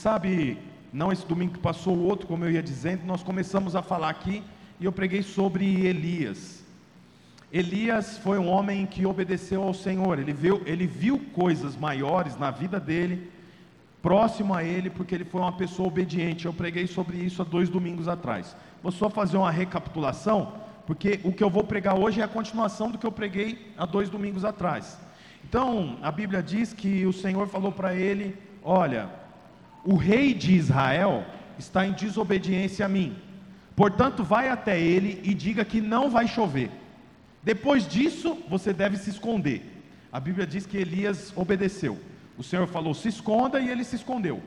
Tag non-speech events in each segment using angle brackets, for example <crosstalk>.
sabe, não esse domingo que passou, o outro, como eu ia dizendo, nós começamos a falar aqui e eu preguei sobre Elias. Elias foi um homem que obedeceu ao Senhor, ele viu, ele viu coisas maiores na vida dele, próximo a ele, porque ele foi uma pessoa obediente. Eu preguei sobre isso há dois domingos atrás. Vou só fazer uma recapitulação, porque o que eu vou pregar hoje é a continuação do que eu preguei há dois domingos atrás. Então, a Bíblia diz que o Senhor falou para ele: Olha, o rei de Israel está em desobediência a mim, portanto, vai até ele e diga que não vai chover. Depois disso, você deve se esconder. A Bíblia diz que Elias obedeceu. O Senhor falou: se esconda, e ele se escondeu.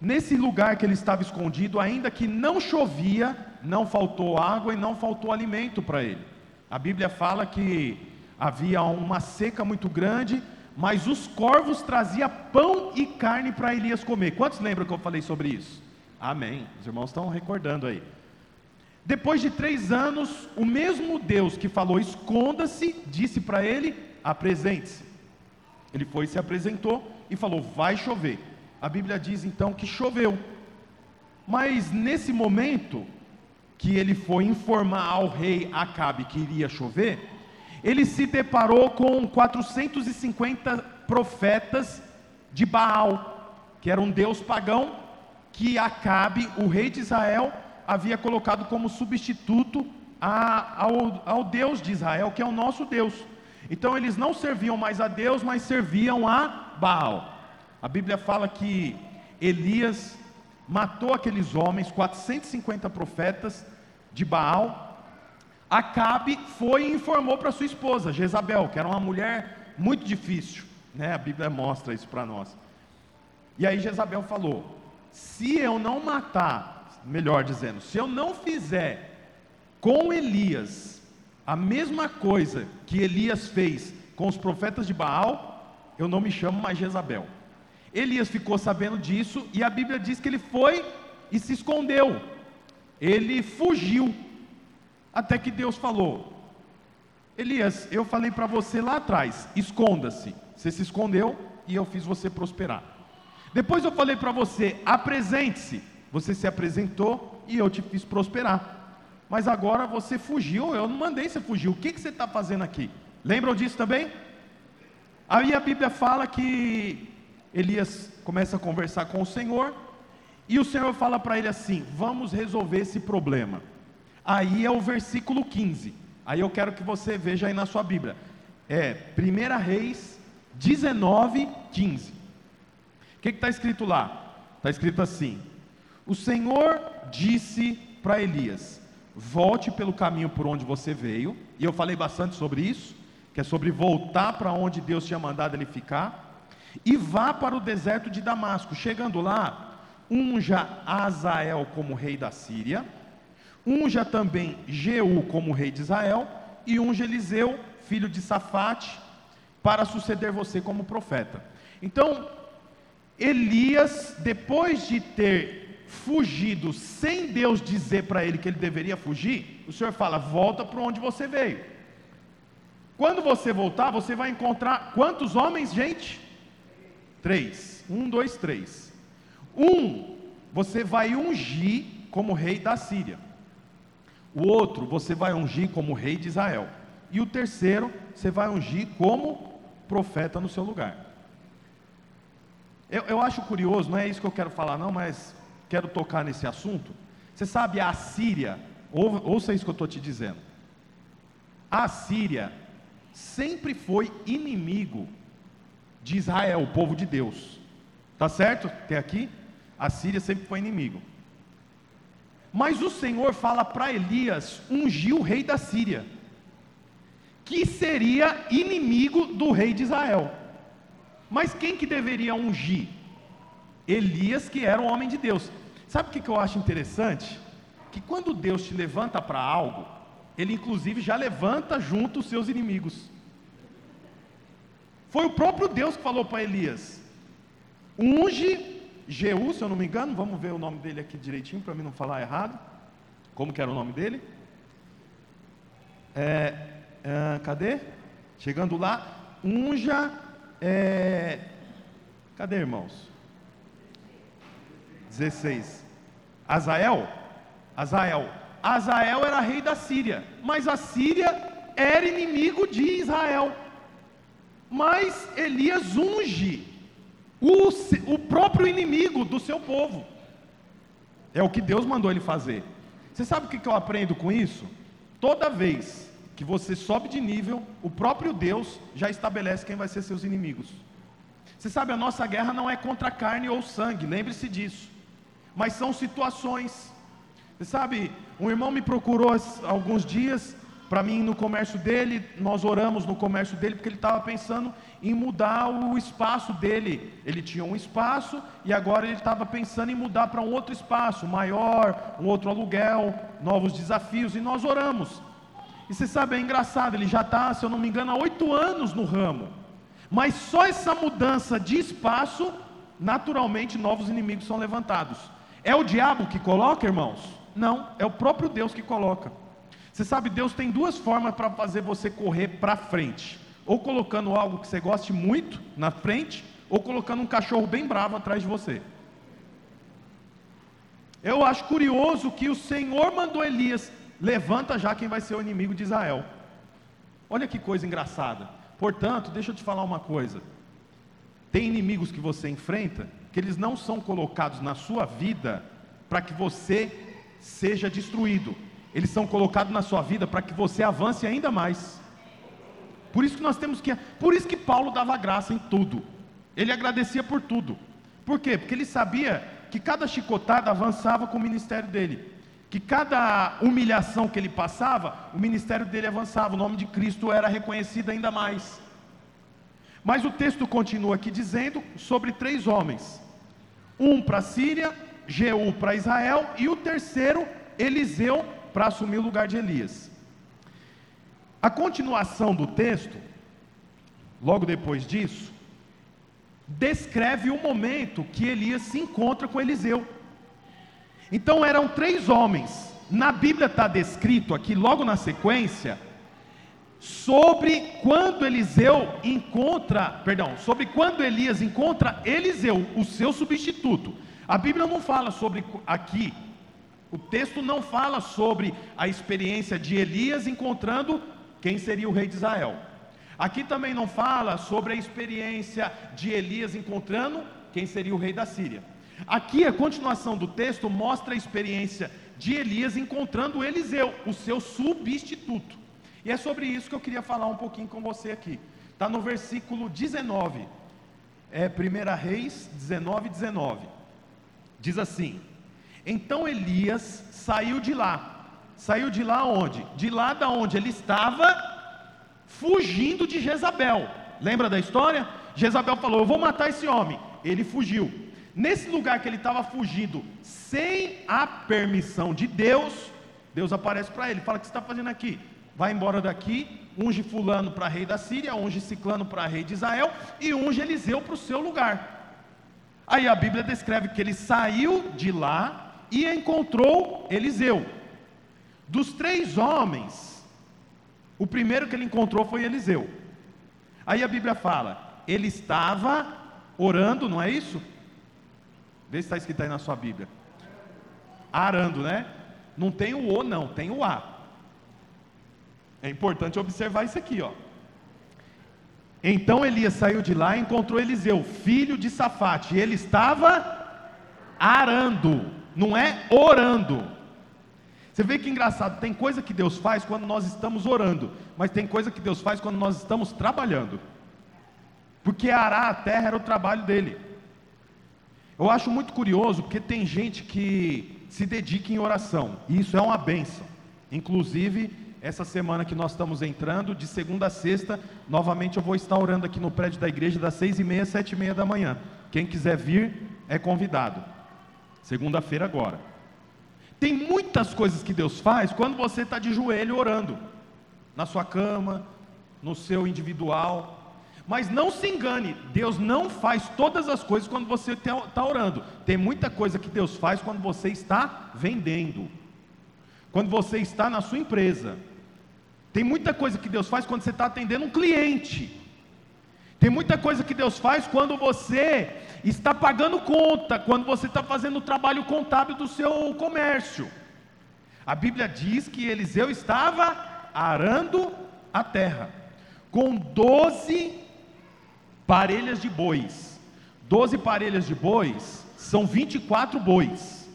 Nesse lugar que ele estava escondido, ainda que não chovia, não faltou água e não faltou alimento para ele. A Bíblia fala que havia uma seca muito grande, mas os corvos traziam pão e carne para Elias comer. Quantos lembram que eu falei sobre isso? Amém. Os irmãos estão recordando aí. Depois de três anos, o mesmo Deus que falou esconda-se, disse para ele: apresente-se. Ele foi, se apresentou e falou: vai chover. A Bíblia diz então que choveu. Mas nesse momento que ele foi informar ao rei Acabe que iria chover, ele se deparou com 450 profetas de Baal, que era um deus pagão que Acabe, o rei de Israel, havia colocado como substituto a, ao, ao Deus de Israel, que é o nosso Deus. Então eles não serviam mais a Deus, mas serviam a Baal. A Bíblia fala que Elias matou aqueles homens, 450 profetas de Baal. Acabe foi e informou para sua esposa, Jezabel, que era uma mulher muito difícil, né? A Bíblia mostra isso para nós. E aí Jezabel falou: se eu não matar, melhor dizendo, se eu não fizer com Elias a mesma coisa que Elias fez com os profetas de Baal, eu não me chamo mais Jezabel. Elias ficou sabendo disso e a Bíblia diz que ele foi e se escondeu. Ele fugiu. Até que Deus falou: Elias, eu falei para você lá atrás, esconda-se. Você se escondeu e eu fiz você prosperar. Depois eu falei para você, apresente-se. Você se apresentou e eu te fiz prosperar. Mas agora você fugiu, eu não mandei você fugir. O que, que você está fazendo aqui? Lembram disso também? Aí a Bíblia fala que Elias começa a conversar com o Senhor, e o Senhor fala para ele assim: Vamos resolver esse problema. Aí é o versículo 15. Aí eu quero que você veja aí na sua Bíblia. É 1 Reis 19, 15. O que está escrito lá? Está escrito assim: O Senhor disse para Elias: Volte pelo caminho por onde você veio. E eu falei bastante sobre isso, que é sobre voltar para onde Deus tinha mandado ele ficar e vá para o deserto de Damasco. Chegando lá, unja Azael como rei da Síria, unja também Jeú como rei de Israel, e unja Eliseu, filho de Safate, para suceder você como profeta. Então, Elias, depois de ter fugido sem Deus dizer para ele que ele deveria fugir, o Senhor fala: volta para onde você veio. Quando você voltar, você vai encontrar quantos homens, gente? Três. Um, dois, três. Um, você vai ungir como rei da Síria. O outro, você vai ungir como rei de Israel. E o terceiro, você vai ungir como profeta no seu lugar. Eu, eu acho curioso, não é isso que eu quero falar, não, mas quero tocar nesse assunto. Você sabe, a Síria, ou, ouça isso que eu estou te dizendo. A Síria sempre foi inimigo de Israel, o povo de Deus. Tá certo? Até aqui? A Síria sempre foi inimigo. Mas o Senhor fala para Elias ungir o rei da Síria, que seria inimigo do rei de Israel. Mas quem que deveria ungir? Elias, que era um homem de Deus. Sabe o que, eu acho interessante? Que quando Deus te levanta para algo, Ele inclusive já levanta junto os seus inimigos. Foi o próprio Deus que falou para Elias: unge Jeú, se eu não me engano, vamos ver o nome dele aqui direitinho para mim não falar errado. Como que era o nome dele? É, é, cadê? Chegando lá, unja. É, cadê, irmãos? 16. Azael, Azael, Azael era rei da Síria, mas a Síria era inimigo de Israel. Mas Elias unge o, o próprio inimigo do seu povo. É o que Deus mandou ele fazer. Você sabe o que eu aprendo com isso? Toda vez que você sobe de nível, o próprio Deus já estabelece quem vai ser seus inimigos. Você sabe, a nossa guerra não é contra carne ou sangue, lembre-se disso. Mas são situações. Você sabe, um irmão me procurou alguns dias para mim no comércio dele, nós oramos no comércio dele porque ele estava pensando em mudar o espaço dele. Ele tinha um espaço e agora ele estava pensando em mudar para um outro espaço, maior, um outro aluguel, novos desafios, e nós oramos. E você sabe, é engraçado, ele já está, se eu não me engano, há oito anos no ramo. Mas só essa mudança de espaço, naturalmente novos inimigos são levantados. É o diabo que coloca, irmãos? Não, é o próprio Deus que coloca. Você sabe, Deus tem duas formas para fazer você correr para frente: ou colocando algo que você goste muito na frente, ou colocando um cachorro bem bravo atrás de você. Eu acho curioso que o Senhor mandou Elias: levanta já quem vai ser o inimigo de Israel. Olha que coisa engraçada. Portanto, deixa eu te falar uma coisa. Tem inimigos que você enfrenta que eles não são colocados na sua vida para que você seja destruído eles são colocados na sua vida para que você avance ainda mais. Por isso que nós temos que, por isso que Paulo dava graça em tudo. Ele agradecia por tudo. Por quê? Porque ele sabia que cada chicotada avançava com o ministério dele. Que cada humilhação que ele passava, o ministério dele avançava, o nome de Cristo era reconhecido ainda mais. Mas o texto continua aqui dizendo sobre três homens: um para a Síria, Jeú para Israel e o terceiro, Eliseu para assumir o lugar de Elias. A continuação do texto, logo depois disso, descreve o momento que Elias se encontra com Eliseu. Então eram três homens. Na Bíblia está descrito aqui, logo na sequência, sobre quando Eliseu encontra, perdão, sobre quando Elias encontra Eliseu, o seu substituto. A Bíblia não fala sobre aqui o texto não fala sobre a experiência de Elias encontrando quem seria o rei de Israel. Aqui também não fala sobre a experiência de Elias encontrando quem seria o rei da Síria. Aqui a continuação do texto mostra a experiência de Elias encontrando Eliseu, o seu substituto. E é sobre isso que eu queria falar um pouquinho com você aqui. Está no versículo 19, é 1 Reis 19, 19. Diz assim: então Elias saiu de lá. Saiu de lá onde? De lá da onde ele estava fugindo de Jezabel. Lembra da história? Jezabel falou: "Eu vou matar esse homem". Ele fugiu. Nesse lugar que ele estava fugindo, sem a permissão de Deus, Deus aparece para ele, fala: "O que você está fazendo aqui? Vai embora daqui, unge fulano para rei da Síria, unge ciclano para rei de Israel e unge Eliseu para o seu lugar". Aí a Bíblia descreve que ele saiu de lá e encontrou Eliseu. Dos três homens, o primeiro que ele encontrou foi Eliseu. Aí a Bíblia fala, ele estava orando, não é isso? Vê se está escrito aí na sua Bíblia. Arando, né? Não tem o O, não, tem o A. É importante observar isso aqui, ó. Então Elias saiu de lá e encontrou Eliseu, filho de Safate, e ele estava arando não é orando. Você vê que engraçado, tem coisa que Deus faz quando nós estamos orando, mas tem coisa que Deus faz quando nós estamos trabalhando. Porque arar a terra era o trabalho dele. Eu acho muito curioso, porque tem gente que se dedica em oração, e isso é uma benção. Inclusive, essa semana que nós estamos entrando, de segunda a sexta, novamente eu vou estar orando aqui no prédio da igreja das seis e meia, sete e meia da manhã. Quem quiser vir é convidado. Segunda-feira agora. Tem muitas coisas que Deus faz quando você está de joelho orando, na sua cama, no seu individual. Mas não se engane, Deus não faz todas as coisas quando você está orando. Tem muita coisa que Deus faz quando você está vendendo, quando você está na sua empresa. Tem muita coisa que Deus faz quando você está atendendo um cliente. Tem muita coisa que Deus faz quando você está pagando conta, quando você está fazendo o trabalho contábil do seu comércio. A Bíblia diz que Eliseu estava arando a terra com doze parelhas de bois. Doze parelhas de bois são 24 bois.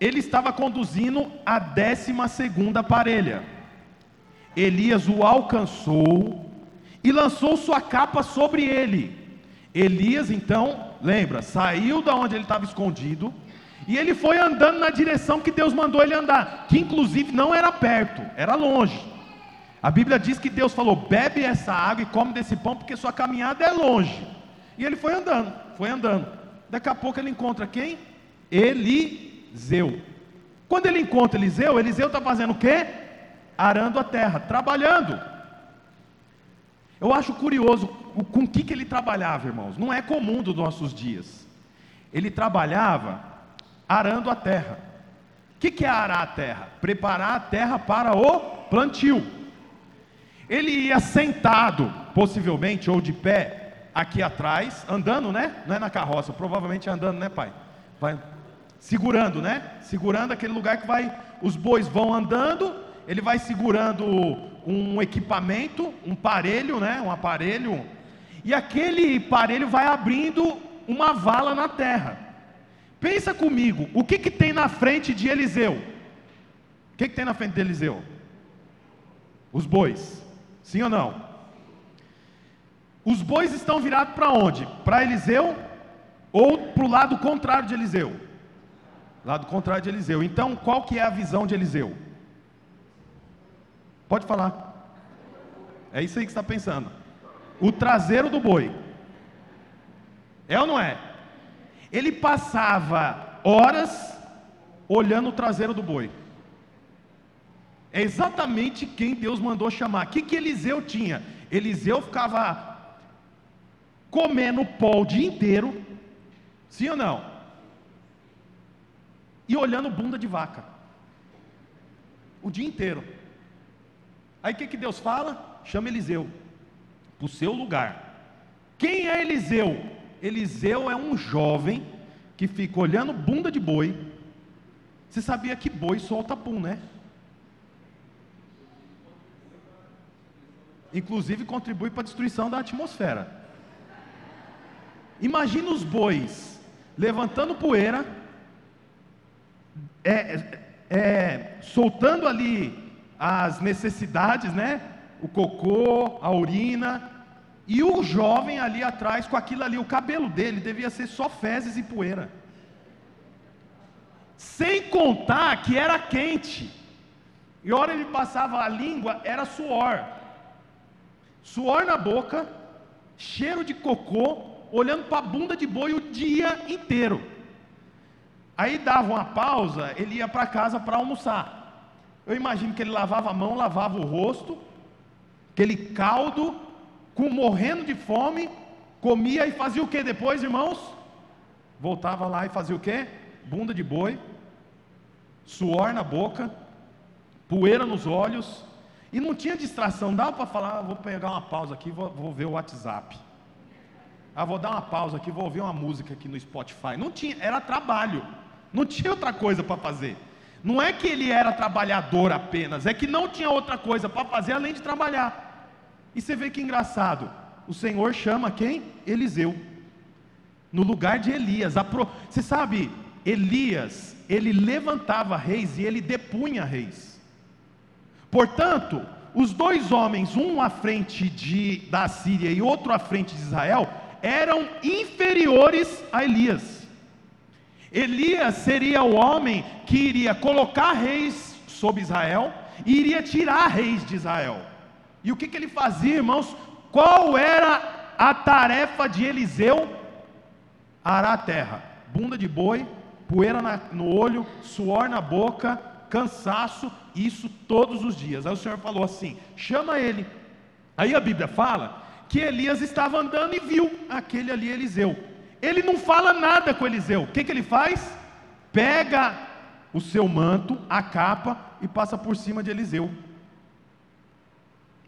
Ele estava conduzindo a décima segunda parelha. Elias o alcançou e lançou sua capa sobre ele. Elias, então, lembra, saiu da onde ele estava escondido e ele foi andando na direção que Deus mandou ele andar, que inclusive não era perto, era longe. A Bíblia diz que Deus falou: bebe essa água e come desse pão, porque sua caminhada é longe. E ele foi andando, foi andando. Daqui a pouco ele encontra quem? Eliseu. Quando ele encontra Eliseu, Eliseu está fazendo o quê? arando a terra, trabalhando. Eu acho curioso com o que, que ele trabalhava, irmãos. Não é comum dos nossos dias. Ele trabalhava arando a terra. O que, que é arar a terra? Preparar a terra para o plantio. Ele ia sentado, possivelmente, ou de pé, aqui atrás, andando, né? Não é na carroça, provavelmente andando, né, pai? Vai segurando, né? Segurando aquele lugar que vai, os bois vão andando ele vai segurando um equipamento, um parelho, né? Um aparelho, e aquele parelho vai abrindo uma vala na terra. Pensa comigo, o que, que tem na frente de Eliseu? O que, que tem na frente de Eliseu? Os bois, sim ou não? Os bois estão virados para onde? Para Eliseu ou para o lado contrário de Eliseu? Lado contrário de Eliseu. Então, qual que é a visão de Eliseu? Pode falar. É isso aí que está pensando. O traseiro do boi. É ou não é? Ele passava horas olhando o traseiro do boi. É exatamente quem Deus mandou chamar. O que, que Eliseu tinha? Eliseu ficava comendo pó o dia inteiro, sim ou não? E olhando bunda de vaca. O dia inteiro. Aí o que, que Deus fala? Chama Eliseu para o seu lugar. Quem é Eliseu? Eliseu é um jovem que fica olhando bunda de boi. Você sabia que boi solta pum, né? Inclusive contribui para a destruição da atmosfera. Imagina os bois levantando poeira, é, é, é soltando ali as necessidades, né? O cocô, a urina, e o jovem ali atrás com aquilo ali, o cabelo dele devia ser só fezes e poeira. Sem contar que era quente. E hora ele passava a língua, era suor. Suor na boca, cheiro de cocô, olhando para a bunda de boi o dia inteiro. Aí dava uma pausa, ele ia para casa para almoçar. Eu imagino que ele lavava a mão, lavava o rosto, aquele caldo, com morrendo de fome, comia e fazia o que depois, irmãos? Voltava lá e fazia o que? Bunda de boi, suor na boca, poeira nos olhos, e não tinha distração, dava para falar, ah, vou pegar uma pausa aqui, vou, vou ver o WhatsApp. Ah, vou dar uma pausa aqui, vou ouvir uma música aqui no Spotify. Não tinha, era trabalho, não tinha outra coisa para fazer. Não é que ele era trabalhador apenas, é que não tinha outra coisa para fazer além de trabalhar. E você vê que engraçado, o Senhor chama quem? Eliseu, no lugar de Elias. Você sabe, Elias, ele levantava reis e ele depunha reis. Portanto, os dois homens, um à frente de, da Síria e outro à frente de Israel, eram inferiores a Elias. Elias seria o homem que iria colocar reis sobre Israel e iria tirar reis de Israel. E o que, que ele fazia, irmãos? Qual era a tarefa de Eliseu? Arar a terra, bunda de boi, poeira na, no olho, suor na boca, cansaço, isso todos os dias. Aí o Senhor falou assim: chama ele. Aí a Bíblia fala que Elias estava andando e viu aquele ali Eliseu. Ele não fala nada com Eliseu. O que, que ele faz? Pega o seu manto, a capa e passa por cima de Eliseu.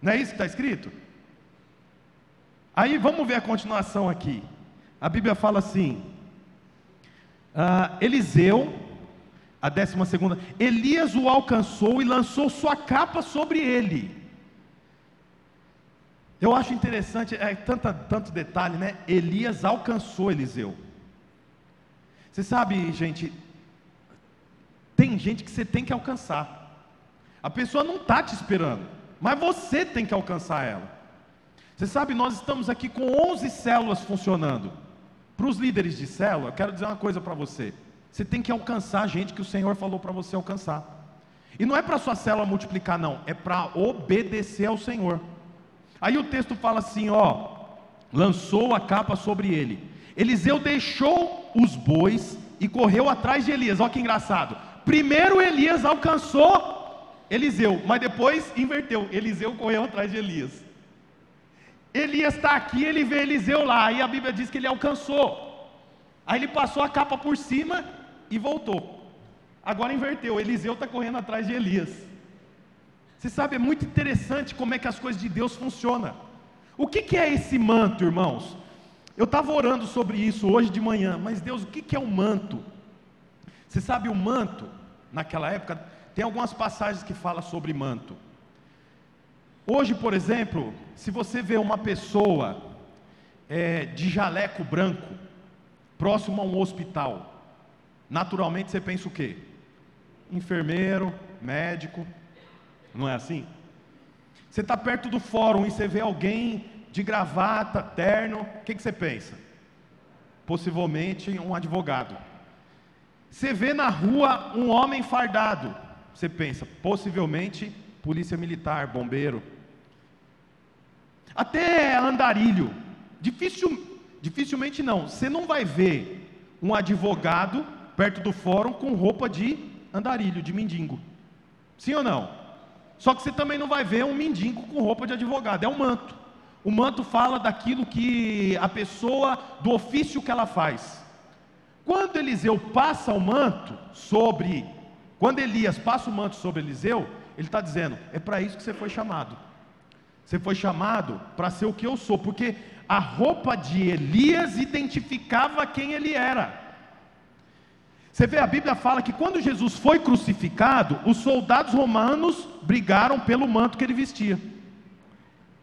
Não é isso que está escrito? Aí vamos ver a continuação aqui. A Bíblia fala assim: uh, Eliseu, a décima segunda, Elias o alcançou e lançou sua capa sobre ele. Eu acho interessante, é tanta, tanto detalhe, né? Elias alcançou Eliseu. Você sabe, gente, tem gente que você tem que alcançar. A pessoa não está te esperando, mas você tem que alcançar ela. Você sabe, nós estamos aqui com 11 células funcionando. Para os líderes de célula, eu quero dizer uma coisa para você. Você tem que alcançar a gente que o Senhor falou para você alcançar. E não é para sua célula multiplicar, não. É para obedecer ao Senhor. Aí o texto fala assim: ó, lançou a capa sobre ele. Eliseu deixou os bois e correu atrás de Elias. Olha que engraçado. Primeiro Elias alcançou Eliseu, mas depois inverteu. Eliseu correu atrás de Elias. Elias está aqui, ele vê Eliseu lá, aí a Bíblia diz que ele alcançou. Aí ele passou a capa por cima e voltou. Agora inverteu, Eliseu está correndo atrás de Elias. Você sabe, é muito interessante como é que as coisas de Deus funcionam. O que, que é esse manto, irmãos? Eu estava orando sobre isso hoje de manhã, mas Deus, o que, que é um manto? Você sabe, o manto, naquela época, tem algumas passagens que falam sobre manto. Hoje, por exemplo, se você vê uma pessoa é, de jaleco branco, próximo a um hospital, naturalmente você pensa o quê? Enfermeiro, médico, não é assim? Você está perto do fórum e você vê alguém de gravata, terno, o que, que você pensa? Possivelmente um advogado. Você vê na rua um homem fardado, você pensa, possivelmente polícia militar, bombeiro. Até andarilho. Difícil, dificilmente não. Você não vai ver um advogado perto do fórum com roupa de andarilho, de mendigo. Sim ou não? Só que você também não vai ver um mendigo com roupa de advogado, é um manto. O manto fala daquilo que a pessoa, do ofício que ela faz. Quando Eliseu passa o manto sobre, quando Elias passa o manto sobre Eliseu, ele está dizendo: é para isso que você foi chamado. Você foi chamado para ser o que eu sou, porque a roupa de Elias identificava quem ele era. Você vê, a Bíblia fala que quando Jesus foi crucificado, os soldados romanos brigaram pelo manto que ele vestia.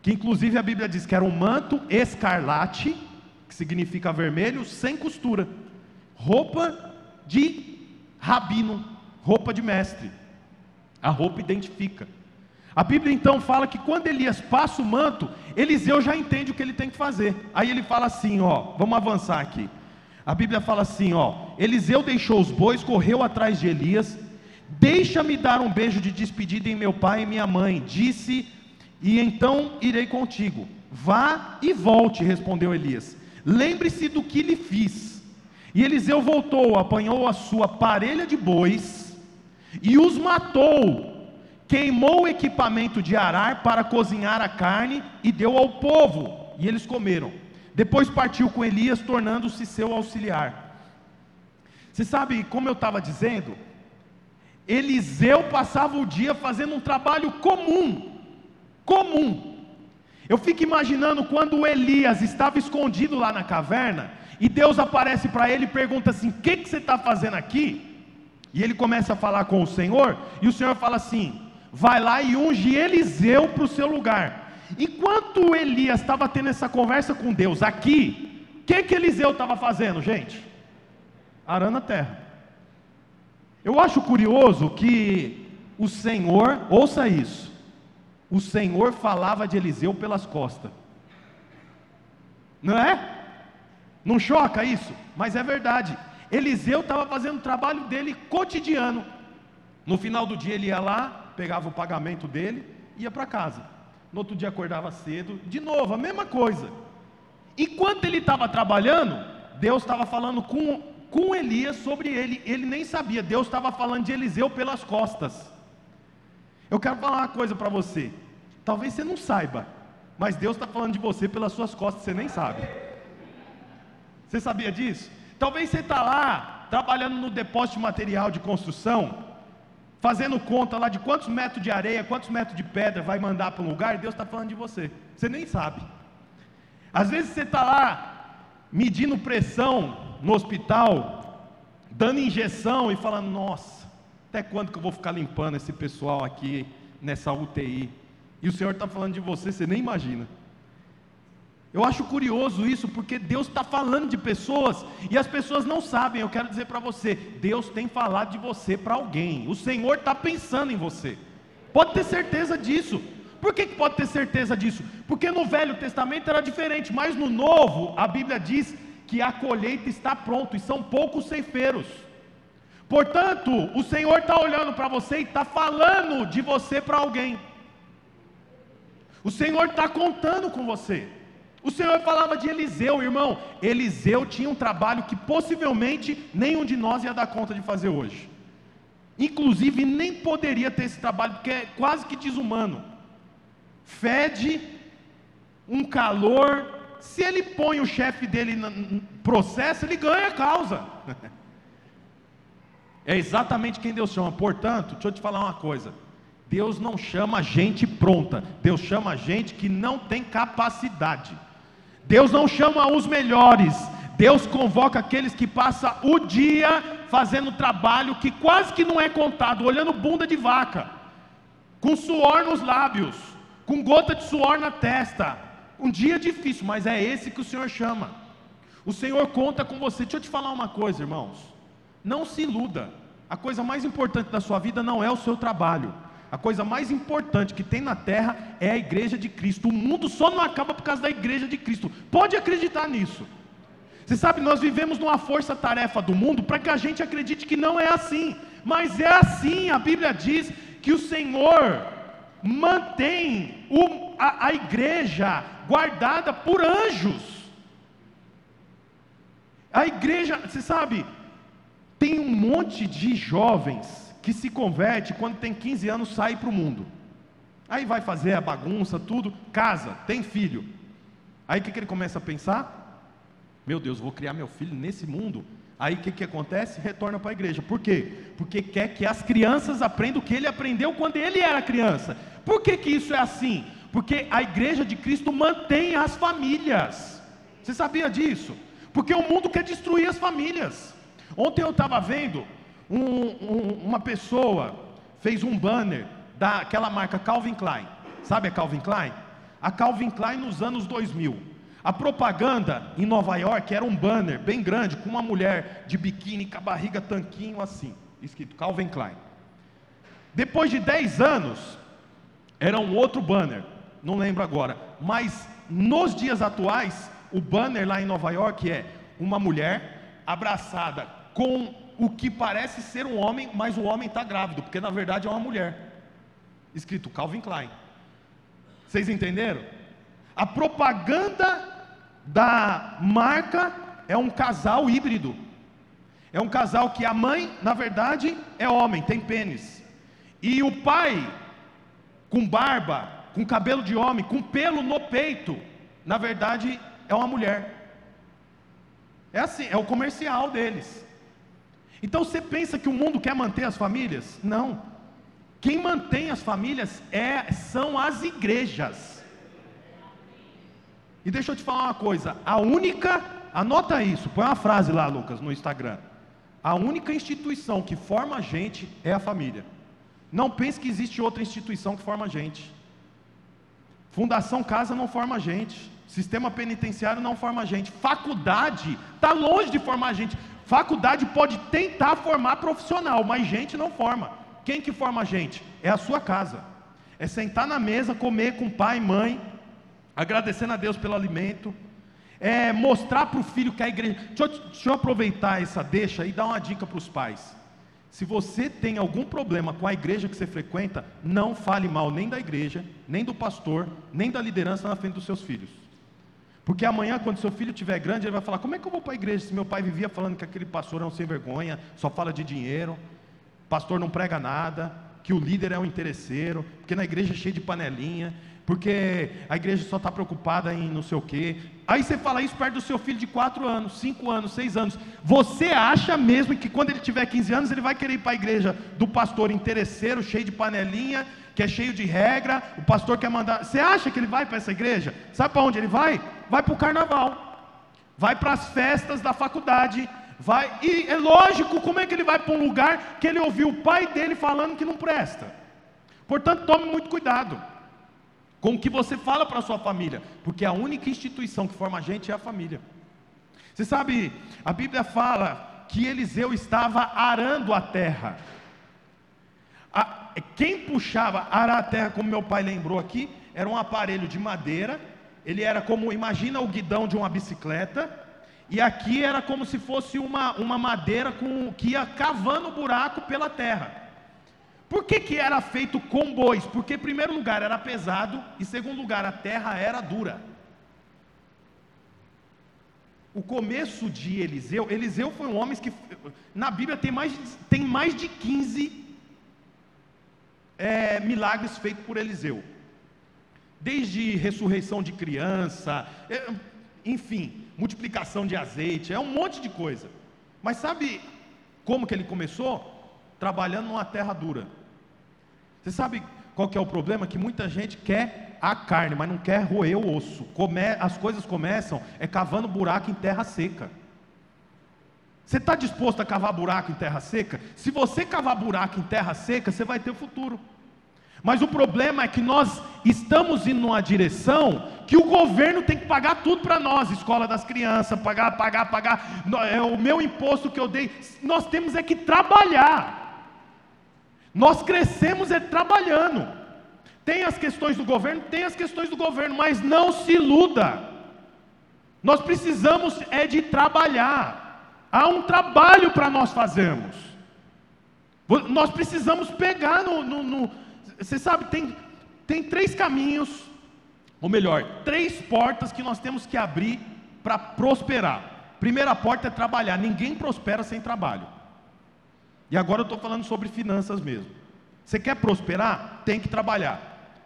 Que inclusive a Bíblia diz que era um manto escarlate, que significa vermelho, sem costura. Roupa de rabino, roupa de mestre. A roupa identifica. A Bíblia então fala que quando Elias passa o manto, Eliseu já entende o que ele tem que fazer. Aí ele fala assim, ó, vamos avançar aqui. A Bíblia fala assim, ó, Eliseu deixou os bois, correu atrás de Elias, deixa-me dar um beijo de despedida em meu pai e minha mãe, disse, e então irei contigo. Vá e volte, respondeu Elias. Lembre-se do que lhe fiz. E Eliseu voltou, apanhou a sua parelha de bois e os matou queimou o equipamento de arar para cozinhar a carne e deu ao povo, e eles comeram. Depois partiu com Elias, tornando-se seu auxiliar. Você sabe, como eu estava dizendo, Eliseu passava o dia fazendo um trabalho comum, comum. Eu fico imaginando quando Elias estava escondido lá na caverna, e Deus aparece para ele e pergunta assim: O que, que você está fazendo aqui? E ele começa a falar com o Senhor, e o Senhor fala assim: vai lá e unge Eliseu para o seu lugar. Enquanto Elias estava tendo essa conversa com Deus aqui, o que, que Eliseu estava fazendo, gente? Arando a terra. Eu acho curioso que o Senhor, ouça isso, o Senhor falava de Eliseu pelas costas. Não é? Não choca isso? Mas é verdade. Eliseu estava fazendo o trabalho dele cotidiano. No final do dia ele ia lá, pegava o pagamento dele, ia para casa. No outro dia acordava cedo, de novo, a mesma coisa. Enquanto ele estava trabalhando, Deus estava falando com, com Elias sobre ele, ele nem sabia, Deus estava falando de Eliseu pelas costas. Eu quero falar uma coisa para você, talvez você não saiba, mas Deus está falando de você pelas suas costas, você nem sabe. Você sabia disso? Talvez você está lá trabalhando no depósito de material de construção, fazendo conta lá de quantos metros de areia, quantos metros de pedra vai mandar para um lugar, Deus está falando de você. Você nem sabe. Às vezes você está lá medindo pressão no hospital, dando injeção e falando, nossa, até quando que eu vou ficar limpando esse pessoal aqui nessa UTI? E o Senhor está falando de você, você nem imagina. Eu acho curioso isso, porque Deus está falando de pessoas e as pessoas não sabem. Eu quero dizer para você: Deus tem falado de você para alguém, o Senhor está pensando em você. Pode ter certeza disso. Por que, que pode ter certeza disso? Porque no Velho Testamento era diferente, mas no Novo, a Bíblia diz que a colheita está pronta e são poucos ceifeiros. Portanto, o Senhor está olhando para você e está falando de você para alguém. O Senhor está contando com você. O Senhor falava de Eliseu, irmão. Eliseu tinha um trabalho que possivelmente nenhum de nós ia dar conta de fazer hoje. Inclusive, nem poderia ter esse trabalho, porque é quase que desumano. Fede, um calor. Se ele põe o chefe dele no processo, ele ganha a causa. <laughs> É exatamente quem Deus chama. Portanto, deixa eu te falar uma coisa. Deus não chama gente pronta, Deus chama gente que não tem capacidade. Deus não chama os melhores, Deus convoca aqueles que passam o dia fazendo trabalho que quase que não é contado, olhando bunda de vaca, com suor nos lábios, com gota de suor na testa. Um dia difícil, mas é esse que o Senhor chama. O Senhor conta com você. Deixa eu te falar uma coisa, irmãos. Não se iluda. A coisa mais importante da sua vida não é o seu trabalho. A coisa mais importante que tem na terra é a igreja de Cristo. O mundo só não acaba por causa da igreja de Cristo. Pode acreditar nisso. Você sabe, nós vivemos numa força-tarefa do mundo para que a gente acredite que não é assim. Mas é assim. A Bíblia diz que o Senhor mantém o, a, a igreja guardada por anjos. A igreja, você sabe, tem um monte de jovens que se converte quando tem 15 anos, sai para o mundo. Aí vai fazer a bagunça, tudo, casa, tem filho. Aí o que, que ele começa a pensar? Meu Deus, vou criar meu filho nesse mundo. Aí o que, que acontece? Retorna para a igreja. Por quê? Porque quer que as crianças aprendam o que ele aprendeu quando ele era criança. Por que, que isso é assim? Porque a igreja de Cristo mantém as famílias. Você sabia disso? Porque o mundo quer destruir as famílias. Ontem eu estava vendo um, um, uma pessoa fez um banner daquela marca Calvin Klein. Sabe a Calvin Klein? A Calvin Klein nos anos 2000. A propaganda em Nova York era um banner bem grande com uma mulher de biquíni com a barriga tanquinho assim, escrito Calvin Klein. Depois de 10 anos, era um outro banner, não lembro agora, mas nos dias atuais, o banner lá em Nova York é uma mulher abraçada com o que parece ser um homem, mas o homem está grávido, porque na verdade é uma mulher. Escrito Calvin Klein. Vocês entenderam? A propaganda da marca é um casal híbrido. É um casal que a mãe, na verdade, é homem, tem pênis. E o pai, com barba, com cabelo de homem, com pelo no peito, na verdade, é uma mulher. É assim, é o comercial deles. Então você pensa que o mundo quer manter as famílias? Não. Quem mantém as famílias é, são as igrejas. E deixa eu te falar uma coisa: a única, anota isso, põe uma frase lá, Lucas, no Instagram. A única instituição que forma a gente é a família. Não pense que existe outra instituição que forma a gente. Fundação Casa não forma a gente. Sistema penitenciário não forma a gente. Faculdade está longe de formar a gente. Faculdade pode tentar formar profissional, mas gente não forma. Quem que forma gente? É a sua casa. É sentar na mesa, comer com pai e mãe, agradecendo a Deus pelo alimento, é mostrar para o filho que a igreja. Deixa eu, deixa eu aproveitar essa deixa e dar uma dica para os pais. Se você tem algum problema com a igreja que você frequenta, não fale mal nem da igreja, nem do pastor, nem da liderança na frente dos seus filhos. Porque amanhã, quando seu filho estiver grande, ele vai falar: Como é que eu vou para a igreja se meu pai vivia falando que aquele pastor é um sem vergonha, só fala de dinheiro, pastor não prega nada, que o líder é um interesseiro, porque na igreja é cheio de panelinha, porque a igreja só está preocupada em não sei o quê. Aí você fala isso perto do seu filho de 4 anos, 5 anos, 6 anos. Você acha mesmo que quando ele tiver 15 anos, ele vai querer ir para a igreja do pastor interesseiro, cheio de panelinha, que é cheio de regra, o pastor quer mandar. Você acha que ele vai para essa igreja? Sabe para onde ele vai? Vai para o carnaval, vai para as festas da faculdade, vai. E é lógico, como é que ele vai para um lugar que ele ouviu o pai dele falando que não presta? Portanto, tome muito cuidado com o que você fala para a sua família, porque a única instituição que forma a gente é a família. Você sabe, a Bíblia fala que Eliseu estava arando a terra. A, quem puxava arar a terra, como meu pai lembrou aqui, era um aparelho de madeira. Ele era como, imagina o guidão de uma bicicleta, e aqui era como se fosse uma, uma madeira com, que ia cavando buraco pela terra. Por que, que era feito com bois? Porque, em primeiro lugar, era pesado, e, em segundo lugar, a terra era dura. O começo de Eliseu, Eliseu foi um homem que, na Bíblia, tem mais, tem mais de 15 é, milagres feitos por Eliseu. Desde ressurreição de criança, é, enfim, multiplicação de azeite, é um monte de coisa. Mas sabe como que ele começou? Trabalhando numa terra dura. Você sabe qual que é o problema? Que muita gente quer a carne, mas não quer roer o osso. Come, as coisas começam é cavando buraco em terra seca. Você está disposto a cavar buraco em terra seca? Se você cavar buraco em terra seca, você vai ter futuro. Mas o problema é que nós estamos indo numa direção que o governo tem que pagar tudo para nós, escola das crianças, pagar, pagar, pagar, é o meu imposto que eu dei. Nós temos é que trabalhar. Nós crescemos é trabalhando. Tem as questões do governo, tem as questões do governo, mas não se iluda. Nós precisamos é de trabalhar. Há um trabalho para nós fazermos. Nós precisamos pegar no, no, no, Você sabe, tem, tem três caminhos, ou melhor, três portas que nós temos que abrir para prosperar. Primeira porta é trabalhar. Ninguém prospera sem trabalho. E agora eu estou falando sobre finanças mesmo. Você quer prosperar? Tem que trabalhar.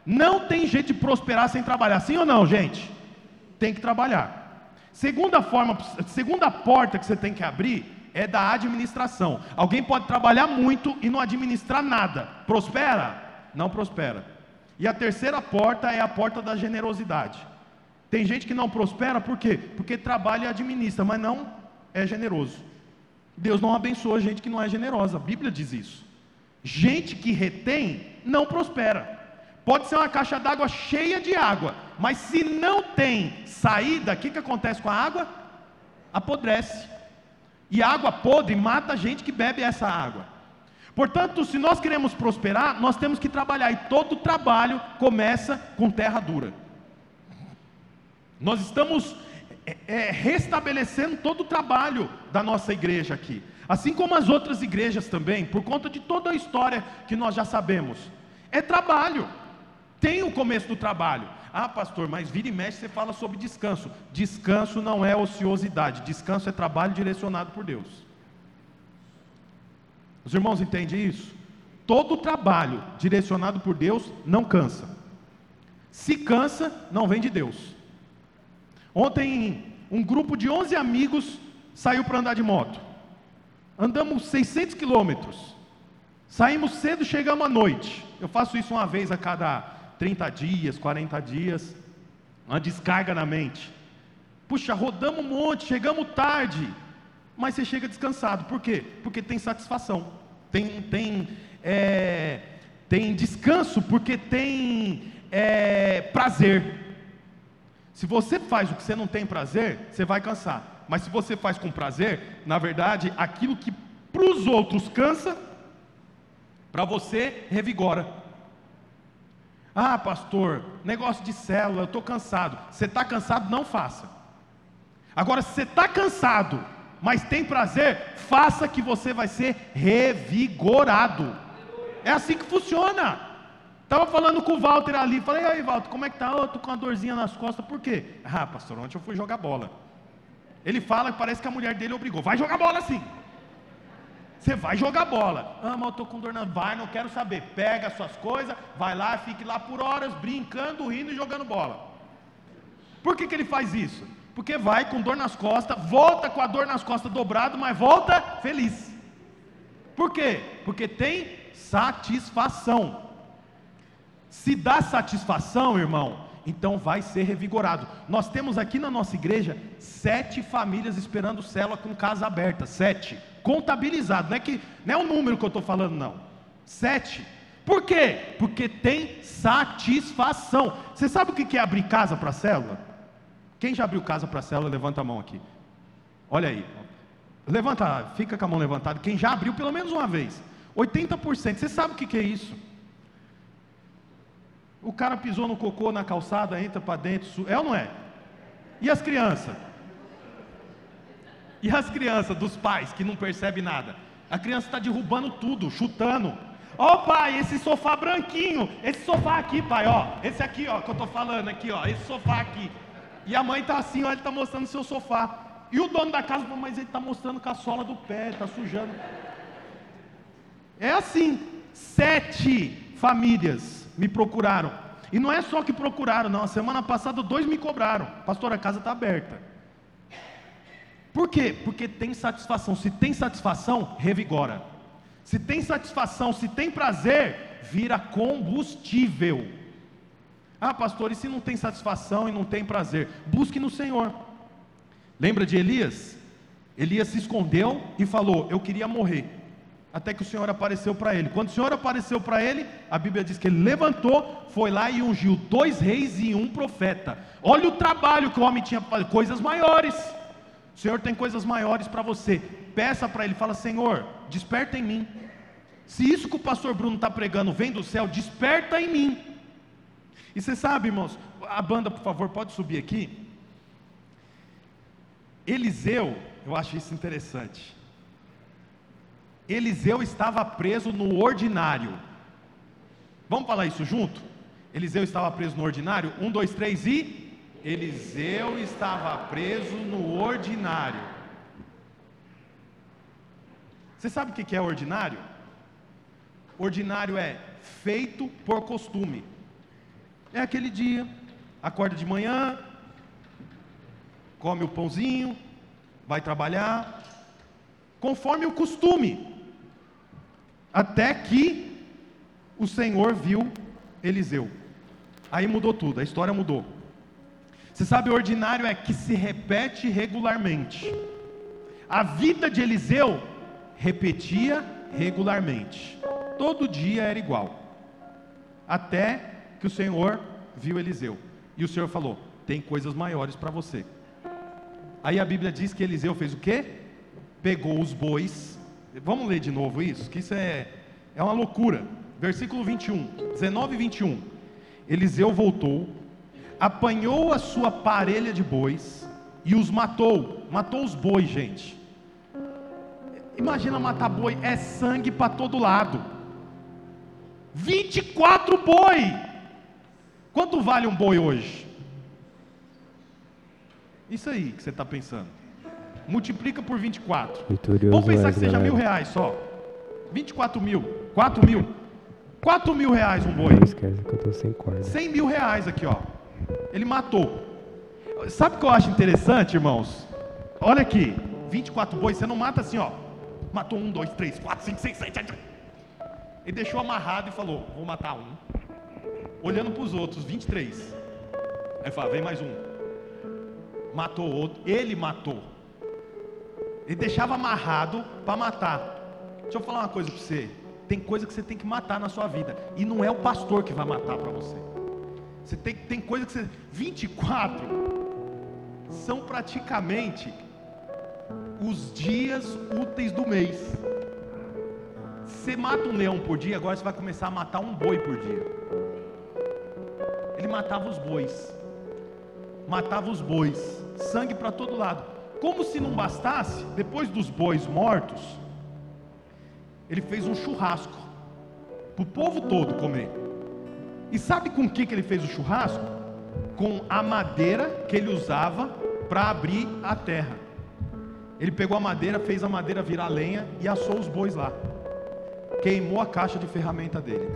Não tem jeito de prosperar sem trabalhar, sim ou não, gente? Tem que trabalhar. Segunda forma, segunda porta que você tem que abrir é da administração. Alguém pode trabalhar muito e não administrar nada. Prospera? Não prospera. E a terceira porta é a porta da generosidade. Tem gente que não prospera por quê? Porque trabalha e administra, mas não é generoso. Deus não abençoa gente que não é generosa. A Bíblia diz isso. Gente que retém não prospera. Pode ser uma caixa d'água cheia de água, mas se não tem saída, o que, que acontece com a água? Apodrece. E água podre mata a gente que bebe essa água. Portanto, se nós queremos prosperar, nós temos que trabalhar, e todo trabalho começa com terra dura. Nós estamos é, é, restabelecendo todo o trabalho da nossa igreja aqui. Assim como as outras igrejas também, por conta de toda a história que nós já sabemos. É trabalho. Tem o começo do trabalho. Ah, pastor, mas vira e mexe você fala sobre descanso. Descanso não é ociosidade, descanso é trabalho direcionado por Deus. Os irmãos entendem isso? Todo trabalho direcionado por Deus não cansa. Se cansa, não vem de Deus. Ontem, um grupo de 11 amigos saiu para andar de moto. Andamos 600 quilômetros. Saímos cedo, chegamos à noite. Eu faço isso uma vez a cada 30 dias, 40 dias. Uma descarga na mente. Puxa, rodamos um monte, chegamos tarde. Mas você chega descansado. Por quê? Porque tem satisfação. Tem, tem, é, tem descanso, porque tem é, prazer. Se você faz o que você não tem prazer, você vai cansar. Mas se você faz com prazer, na verdade, aquilo que para os outros cansa, para você revigora. Ah, pastor, negócio de célula, eu estou cansado. Você está cansado, não faça. Agora, se você está cansado, mas tem prazer, faça que você vai ser revigorado. É assim que funciona. Estava falando com o Walter ali, falei, aí Walter, como é que tá? Eu tô com uma dorzinha nas costas, por quê? Ah, pastor, ontem eu fui jogar bola. Ele fala que parece que a mulher dele obrigou, vai jogar bola assim. Você vai jogar bola. Ah, mas eu estou com dor na. Vai, não quero saber. Pega suas coisas, vai lá, fique lá por horas, brincando, rindo e jogando bola. Por que, que ele faz isso? Porque vai com dor nas costas, volta com a dor nas costas dobrado, mas volta feliz. Por quê? Porque tem satisfação. Se dá satisfação, irmão, então vai ser revigorado. Nós temos aqui na nossa igreja sete famílias esperando célula com casa aberta. Sete. Contabilizado. Não é, que, não é o número que eu estou falando, não. Sete. Por quê? Porque tem satisfação. Você sabe o que é abrir casa para célula? Quem já abriu casa para célula, levanta a mão aqui. Olha aí. Levanta, fica com a mão levantada. Quem já abriu pelo menos uma vez. 80%. Você sabe o que é isso? O cara pisou no cocô na calçada, entra para dentro, é ou não é? E as crianças? E as crianças dos pais que não percebem nada? A criança está derrubando tudo, chutando. Ó oh, pai, esse sofá branquinho, esse sofá aqui, pai, ó, esse aqui, ó, que eu estou falando aqui, ó, esse sofá aqui. E a mãe está assim, ó, ele está mostrando seu sofá. E o dono da casa, mas ele está mostrando com a sola do pé, está sujando. É assim, sete famílias me procuraram. E não é só que procuraram, não. A semana passada dois me cobraram. Pastor, a casa está aberta. Por quê? Porque tem satisfação. Se tem satisfação, revigora. Se tem satisfação, se tem prazer, vira combustível. Ah, pastor, e se não tem satisfação e não tem prazer? Busque no Senhor. Lembra de Elias? Elias se escondeu e falou: Eu queria morrer até que o Senhor apareceu para ele. Quando o Senhor apareceu para ele, a Bíblia diz que ele levantou, foi lá e ungiu dois reis e um profeta. Olha o trabalho que o homem tinha coisas maiores. O Senhor tem coisas maiores para você. Peça para ele, fala: Senhor, desperta em mim. Se isso que o pastor Bruno está pregando vem do céu, desperta em mim. E você sabe, irmãos, a banda, por favor, pode subir aqui. Eliseu, eu acho isso interessante. Eliseu estava preso no ordinário. Vamos falar isso junto? Eliseu estava preso no ordinário? Um, dois, três e. Eliseu estava preso no ordinário. Você sabe o que é ordinário? Ordinário é feito por costume. É aquele dia, acorda de manhã, come o pãozinho, vai trabalhar, conforme o costume. Até que o Senhor viu Eliseu. Aí mudou tudo, a história mudou. Você sabe, o ordinário é que se repete regularmente. A vida de Eliseu repetia regularmente. Todo dia era igual. Até que o Senhor viu Eliseu. E o Senhor falou: tem coisas maiores para você. Aí a Bíblia diz que Eliseu fez o quê? Pegou os bois Vamos ler de novo isso, que isso é, é uma loucura. Versículo 21, 19 e 21. Eliseu voltou, apanhou a sua parelha de bois e os matou. Matou os bois, gente. Imagina matar boi, é sangue para todo lado. 24 boi. Quanto vale um boi hoje? Isso aí que você está pensando multiplica por 24. Vitorioso Vamos pensar que seja mil reais só. 24 mil, 4 mil. 4 mil reais um boi. Não esquece que eu tô sem corda. 100 mil reais aqui, ó. Ele matou. Sabe o que eu acho interessante, irmãos? Olha aqui, 24 bois, você não mata assim, ó. Matou um, dois, três, quatro, cinco, seis, sete, sete. Ele deixou amarrado e falou: Vou matar um. Olhando para os outros, 23. Aí fala: Vem mais um. Matou outro. Ele matou. Ele deixava amarrado para matar. Deixa eu falar uma coisa para você. Tem coisa que você tem que matar na sua vida. E não é o pastor que vai matar para você. Você tem, tem coisa que você. 24 são praticamente os dias úteis do mês. Você mata um leão por dia, agora você vai começar a matar um boi por dia. Ele matava os bois. Matava os bois. Sangue para todo lado. Como se não bastasse, depois dos bois mortos, ele fez um churrasco para o povo todo comer. E sabe com que, que ele fez o churrasco? Com a madeira que ele usava para abrir a terra. Ele pegou a madeira, fez a madeira virar lenha e assou os bois lá. Queimou a caixa de ferramenta dele.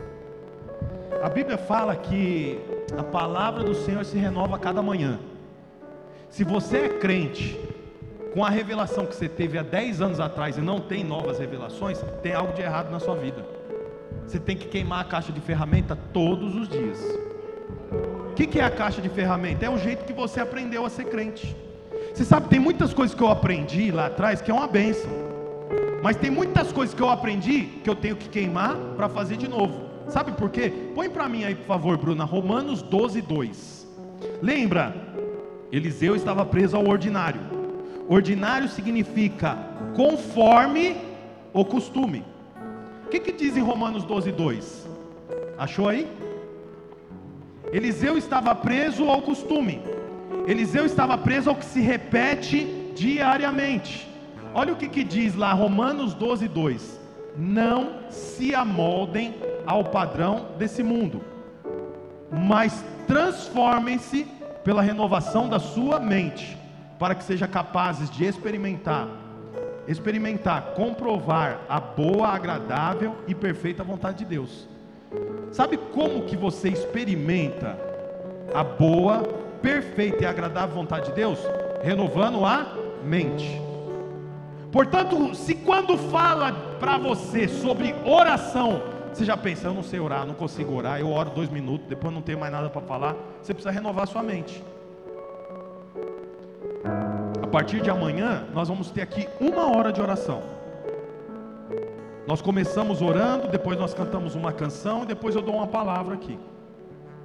A Bíblia fala que a palavra do Senhor se renova a cada manhã. Se você é crente, com a revelação que você teve há 10 anos atrás e não tem novas revelações, tem algo de errado na sua vida. Você tem que queimar a caixa de ferramenta todos os dias. O que, é a caixa de ferramenta? É o jeito que você aprendeu a ser crente. Você sabe, tem muitas coisas que eu aprendi lá atrás que é uma benção. Mas tem muitas coisas que eu aprendi que eu tenho que queimar para fazer de novo. Sabe por quê? Põe para mim aí, por favor, Bruna, Romanos 12, 2. Lembra? Eliseu estava preso ao ordinário. Ordinário significa conforme o costume. O que, que diz em Romanos 12, 2? Achou aí? Eliseu estava preso ao costume. Eliseu estava preso ao que se repete diariamente. Olha o que, que diz lá, Romanos 12, 2. Não se amoldem ao padrão desse mundo, mas transformem-se pela renovação da sua mente, para que sejam capazes de experimentar, experimentar, comprovar a boa, agradável e perfeita vontade de Deus. Sabe como que você experimenta a boa, perfeita e agradável vontade de Deus? Renovando a mente. Portanto, se quando fala para você sobre oração, você já pensa, eu não sei orar, não consigo orar, eu oro dois minutos, depois não tenho mais nada para falar. Você precisa renovar sua mente. A partir de amanhã, nós vamos ter aqui uma hora de oração. Nós começamos orando, depois nós cantamos uma canção e depois eu dou uma palavra aqui.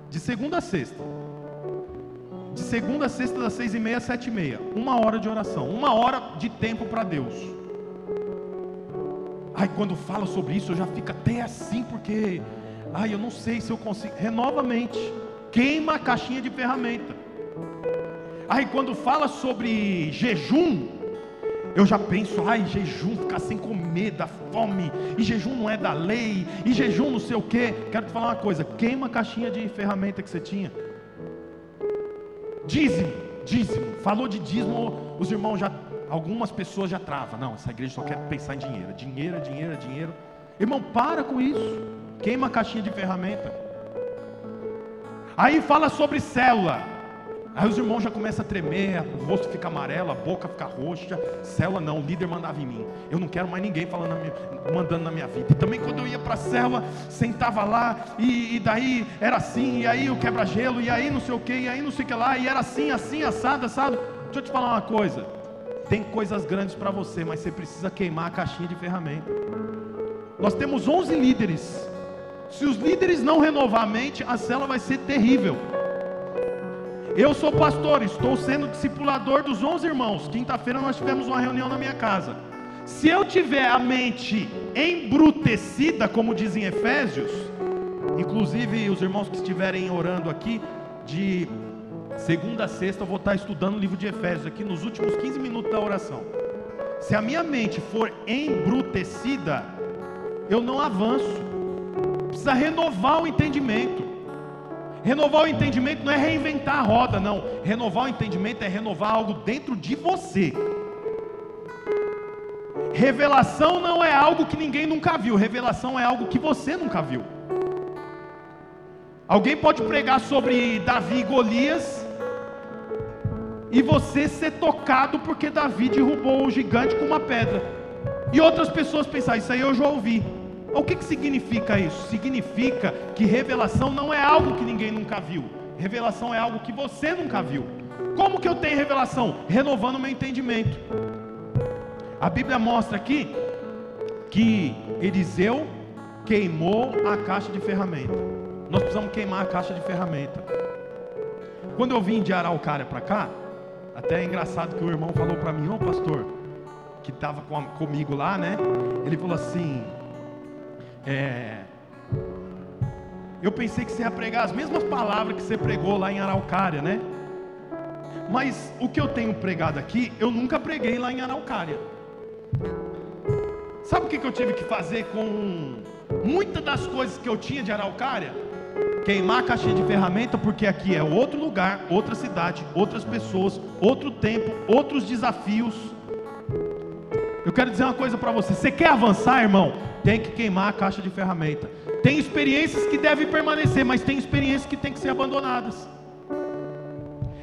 De segunda a sexta. De segunda a sexta, das seis e meia às sete e meia. Uma hora de oração. Uma hora de tempo para Deus. Ai, quando fala sobre isso, eu já fico até assim, porque, ai, eu não sei se eu consigo. Renova a mente, queima a caixinha de ferramenta. Ai, quando fala sobre jejum, eu já penso, ai, jejum, ficar sem comer, da fome, e jejum não é da lei, e jejum não sei o que. Quero te falar uma coisa: queima a caixinha de ferramenta que você tinha. Dízimo, dízimo. Falou de dízimo, os irmãos já algumas pessoas já travam. Não, essa igreja só quer pensar em dinheiro. Dinheiro, dinheiro, dinheiro. Irmão, para com isso. Queima a caixinha de ferramenta. Aí fala sobre célula. Aí os irmãos já começam a tremer, o rosto fica amarelo, a boca fica roxa. Célula não, o líder mandava em mim. Eu não quero mais ninguém falando na minha, mandando na minha vida. E também quando eu ia para a célula, sentava lá, e, e, daí era assim, e aí o quebra-gelo, e aí não sei o que, e aí não sei o que lá, e era assim, assim, assado, assado. Deixa eu te falar uma coisa. Tem coisas grandes para você, mas você precisa queimar a caixinha de ferramenta. Nós temos 11 líderes. Se os líderes não renovar a mente, a célula vai ser terrível. Eu sou pastor, estou sendo discipulador dos 11 irmãos. Quinta-feira nós tivemos uma reunião na minha casa. Se eu tiver a mente embrutecida, como dizem Efésios, inclusive os irmãos que estiverem orando aqui, de Segunda a sexta eu vou estar estudando o livro de Efésios aqui nos últimos 15 minutos da oração. Se a minha mente for embrutecida, eu não avanço. Precisa renovar o entendimento. Renovar o entendimento não é reinventar a roda, não. Renovar o entendimento é renovar algo dentro de você. Revelação não é algo que ninguém nunca viu, revelação é algo que você nunca viu. Alguém pode pregar sobre Davi e Golias, e você ser tocado porque Davi derrubou o gigante com uma pedra. E outras pessoas pensar, isso aí eu já ouvi. O que, que significa isso? Significa que revelação não é algo que ninguém nunca viu. Revelação é algo que você nunca viu. Como que eu tenho revelação? Renovando meu entendimento. A Bíblia mostra aqui que Eliseu queimou a caixa de ferramenta. Nós precisamos queimar a caixa de ferramenta. Quando eu vim de Araucária para cá, até é engraçado que o irmão falou para mim, ô oh, pastor, que estava com, comigo lá, né? Ele falou assim: é, Eu pensei que você ia pregar as mesmas palavras que você pregou lá em Araucária, né? Mas o que eu tenho pregado aqui, eu nunca preguei lá em Araucária. Sabe o que, eu tive que fazer com muitas das coisas que eu tinha de Araucária? queimar a caixinha de ferramenta, porque aqui é outro lugar, outra cidade, outras pessoas, outro tempo, outros desafios. Eu quero dizer uma coisa para você: você quer avançar, irmão? Tem que queimar a caixa de ferramenta. Tem experiências que devem permanecer, mas tem experiências que têm que ser abandonadas.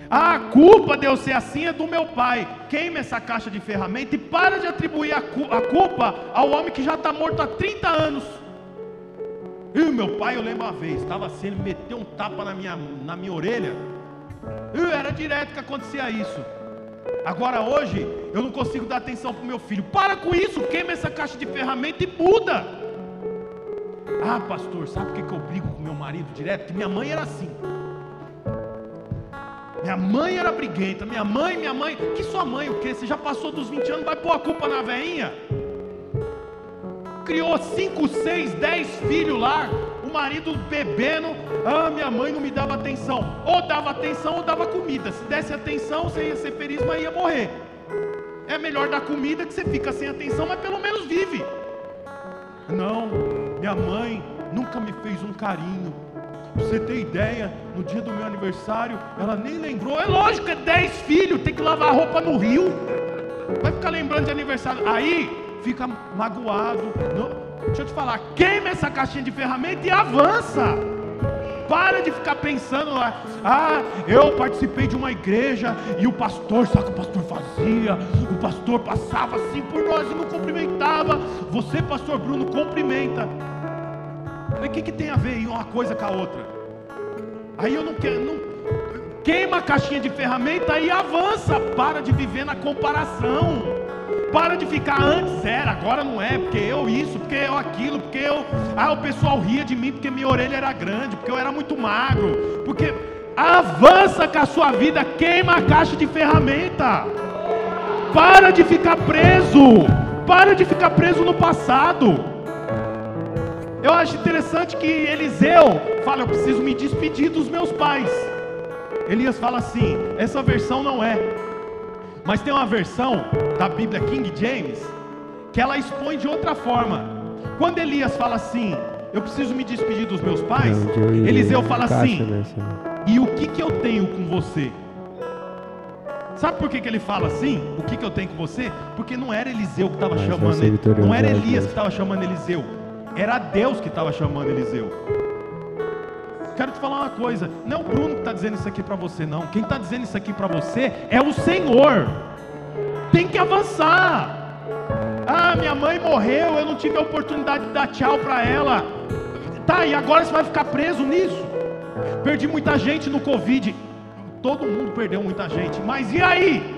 A culpa de eu ser assim é do meu pai. Queime essa caixa de ferramenta e para de atribuir a, culpa ao homem que já está morto há 30 anos. E meu pai, eu lembro uma vez, estava assim, ele meteu um tapa na minha, na minha orelha. E era direto que acontecia isso. Agora hoje eu não consigo dar atenção para o meu filho. Para com isso, queima essa caixa de ferramenta e muda. Ah, pastor, sabe por que, eu brigo com meu marido direto? Que minha mãe era assim. Minha mãe era briguenta. Minha mãe, minha mãe. Que sua mãe o quê? Você já passou dos 20 anos, vai pôr a culpa na veinha? Criou 5, 6, 10 filhos lá. Marido bebendo. Ah, minha mãe não me dava atenção. Ou dava atenção ou dava comida. Se desse atenção, você ia ser feliz, mas ia morrer. É melhor dar comida que você fica sem atenção, mas pelo menos vive. Não, minha mãe nunca me fez um carinho Pra você ter ideia, no dia do meu aniversário, ela nem lembrou. É lógico, é 10 filhos, tem que lavar roupa no rio. Vai ficar lembrando de aniversário. Aí fica magoado. deixa eu te falar, queima essa caixinha de ferramenta e avança. Para de ficar pensando lá, ah, eu participei de uma igreja e o pastor, sabe o que o pastor fazia? O pastor passava assim por nós e não cumprimentava. Você, pastor Bruno, cumprimenta. Mas o que, que tem a ver uma coisa com a outra? Aí eu não quero. Não, queima a caixinha de ferramenta e avança. Para de viver na comparação. Para de ficar antes era, agora não é, porque eu isso, porque eu aquilo, porque eu. Ah, o pessoal ria de mim porque minha orelha era grande, porque eu era muito magro. Porque avança com a sua vida, queima a caixa de ferramenta. Para de ficar preso. Para de ficar preso no passado. Eu acho interessante que Eliseu fala: Eu preciso me despedir dos meus pais. Elias fala assim: Essa versão não é. Mas tem uma versão da Bíblia King James que ela expõe de outra forma. Quando Elias fala assim: Eu preciso me despedir dos meus pais, Eliseu fala assim: E o que, que eu tenho com você? Sabe por que, que ele fala assim? O que, que eu tenho com você? Porque não era Eliseu que estava chamando ele, não era Elias que estava chamando Eliseu. Era Deus que estava chamando Eliseu. Quero te falar uma coisa: não é o Bruno que está dizendo isso aqui para você, não. Quem está dizendo isso aqui para você é o Senhor. Tem que avançar. Ah, minha mãe morreu, eu não tive a oportunidade de dar tchau para ela. Tá, e agora você vai ficar preso nisso? Perdi muita gente no Covid. Todo mundo perdeu muita gente. Mas e aí?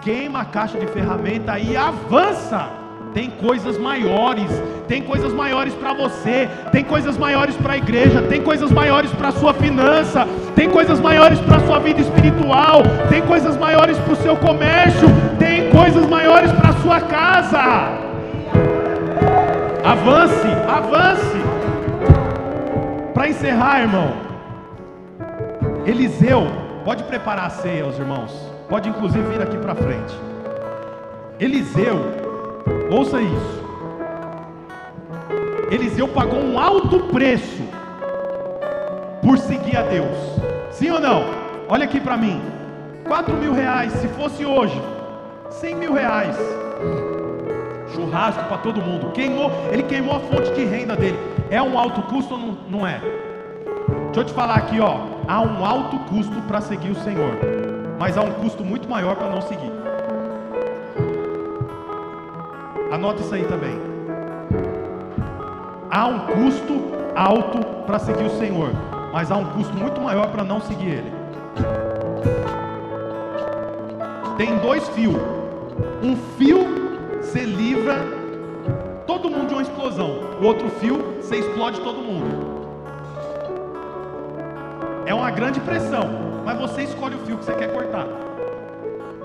Queima a caixa de ferramenta e avança. Tem coisas maiores, tem coisas maiores para você, tem coisas maiores para a igreja, tem coisas maiores para a sua finança, tem coisas maiores para a sua vida espiritual, tem coisas maiores para o seu comércio, tem coisas maiores para a sua casa. Avance, avance. Para encerrar, irmão, Eliseu, pode preparar a ceia, os irmãos, pode inclusive vir aqui para frente. Eliseu, Ouça isso. Eliseu pagou um alto preço por seguir a Deus. Sim ou não? Olha aqui para mim. 4 mil reais, se fosse hoje, 100 mil reais. Churrasco para todo mundo. Queimou, ele queimou a fonte de renda dele. É um alto custo ou não, não é? Deixa eu te falar aqui, ó. Há um alto custo para seguir o Senhor, mas há um custo muito maior para não seguir. Anota isso aí também. Há um custo alto para seguir o Senhor, mas há um custo muito maior para não seguir Ele. Tem dois fios. Um fio se livra todo mundo de uma explosão. O outro fio você explode todo mundo. É uma grande pressão, mas você escolhe o fio que você quer cortar.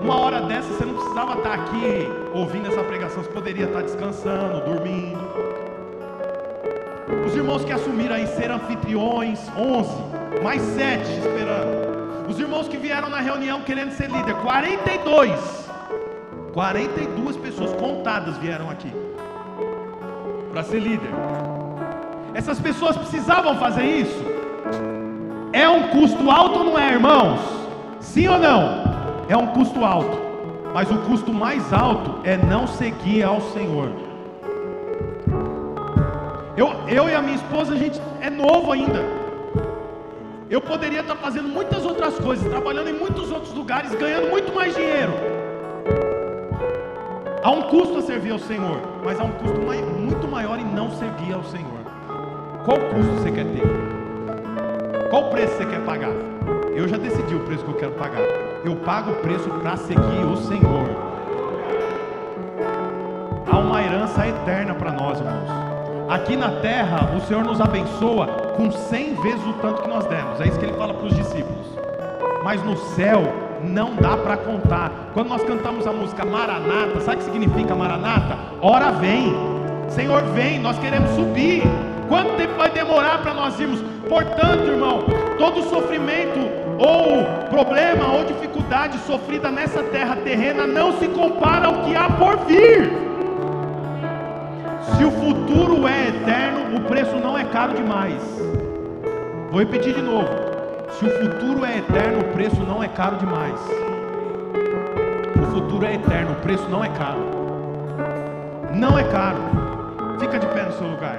Uma hora dessa você não precisava estar aqui ouvindo essa pregação, você poderia estar descansando, dormindo. Os irmãos que assumiram aí ser anfitriões, 11, mais 7 esperando. Os irmãos que vieram na reunião querendo ser líder, 42. 42 pessoas contadas vieram aqui para ser líder. Essas pessoas precisavam fazer isso? É um custo alto não é, irmãos? Sim ou não? É um custo alto. Mas o custo mais alto é não seguir ao Senhor. Eu, eu e a minha esposa, a gente é novo ainda. Eu poderia estar fazendo muitas outras coisas, trabalhando em muitos outros lugares, ganhando muito mais dinheiro. Há um custo a servir ao Senhor, mas há um custo muito maior em não servir ao Senhor. Qual custo você quer ter? Qual preço você quer pagar? Eu já decidi o preço que eu quero pagar. Eu pago o preço para seguir o Senhor. Há uma herança eterna para nós, irmãos. Aqui na terra, o Senhor nos abençoa com cem vezes o tanto que nós demos. É isso que ele fala para os discípulos. Mas no céu, não dá para contar. Quando nós cantamos a música Maranata, sabe o que significa Maranata? Hora vem, Senhor vem, nós queremos subir. Quanto tempo vai demorar para nós irmos? Portanto, irmão, todo sofrimento ou problema ou dificuldade sofrida nessa terra terrena não se compara ao que há por vir. Se o futuro é eterno, o preço não é caro demais. Vou repetir de novo. Se o futuro é eterno, o preço não é caro demais. O futuro é eterno, o preço não é caro. Não é caro. Fica de pé no seu lugar.